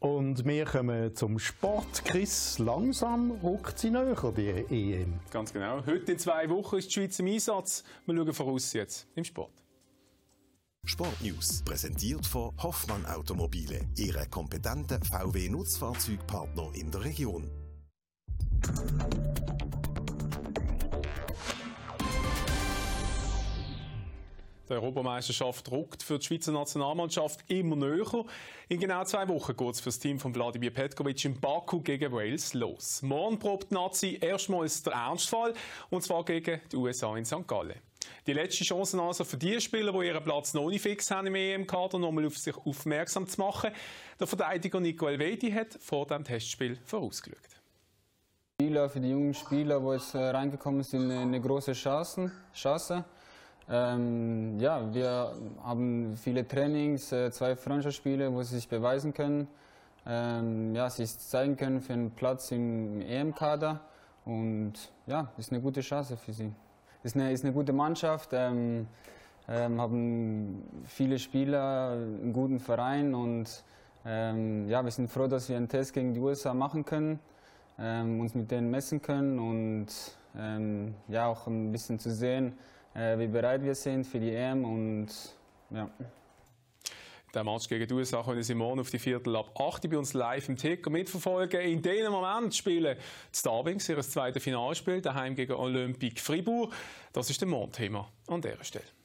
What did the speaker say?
Und wir kommen zum Sport. Chris, langsam rückt sie näher, die EM. Ganz genau. Heute in zwei Wochen ist die Schweiz im Einsatz. Wir schauen voraus jetzt im Sport. Sportnews präsentiert von Hoffmann Automobile, Ihre kompetenten VW-Nutzfahrzeugpartner in der Region. Die Europameisterschaft rückt für die Schweizer Nationalmannschaft immer näher. In genau zwei Wochen geht es für das Team von Wladimir Petkovic in Baku gegen Wales los. Morgen probt Nazi erstmals der Ernstfall, und zwar gegen die USA in St. Gallen. Die letzte Chance also für die Spieler, die ihren Platz noch nicht fix haben im EM-Kader, nochmal auf sich aufmerksam zu machen. Der Verteidiger Nico Elvedi hat vor dem Testspiel vorausgeschaut. Für die jungen Spieler, die jetzt reingekommen sind, eine große Chance. Chance. Ähm, ja, wir haben viele Trainings, äh, zwei Freundschaftsspiele, wo sie sich beweisen können, ähm, ja, sich zeigen können für einen Platz im EM-Kader. Und ja, ist eine gute Chance für sie. Ist eine, ist eine gute Mannschaft, ähm, ähm haben viele Spieler, einen guten Verein und ähm, ja, wir sind froh, dass wir einen Test gegen die USA machen können, ähm, uns mit denen messen können und ja, auch ein bisschen zu sehen, wie bereit wir sind für die EM und ja. Der Match gegen die USA können Sie morgen auf die Viertel ab 8 bei uns live im Ticker mitverfolgen. In diesem Moment spielen die Starwings ihr zweites Finalspiel daheim gegen Olympique Fribourg. Das ist der Mondthema an dieser Stelle.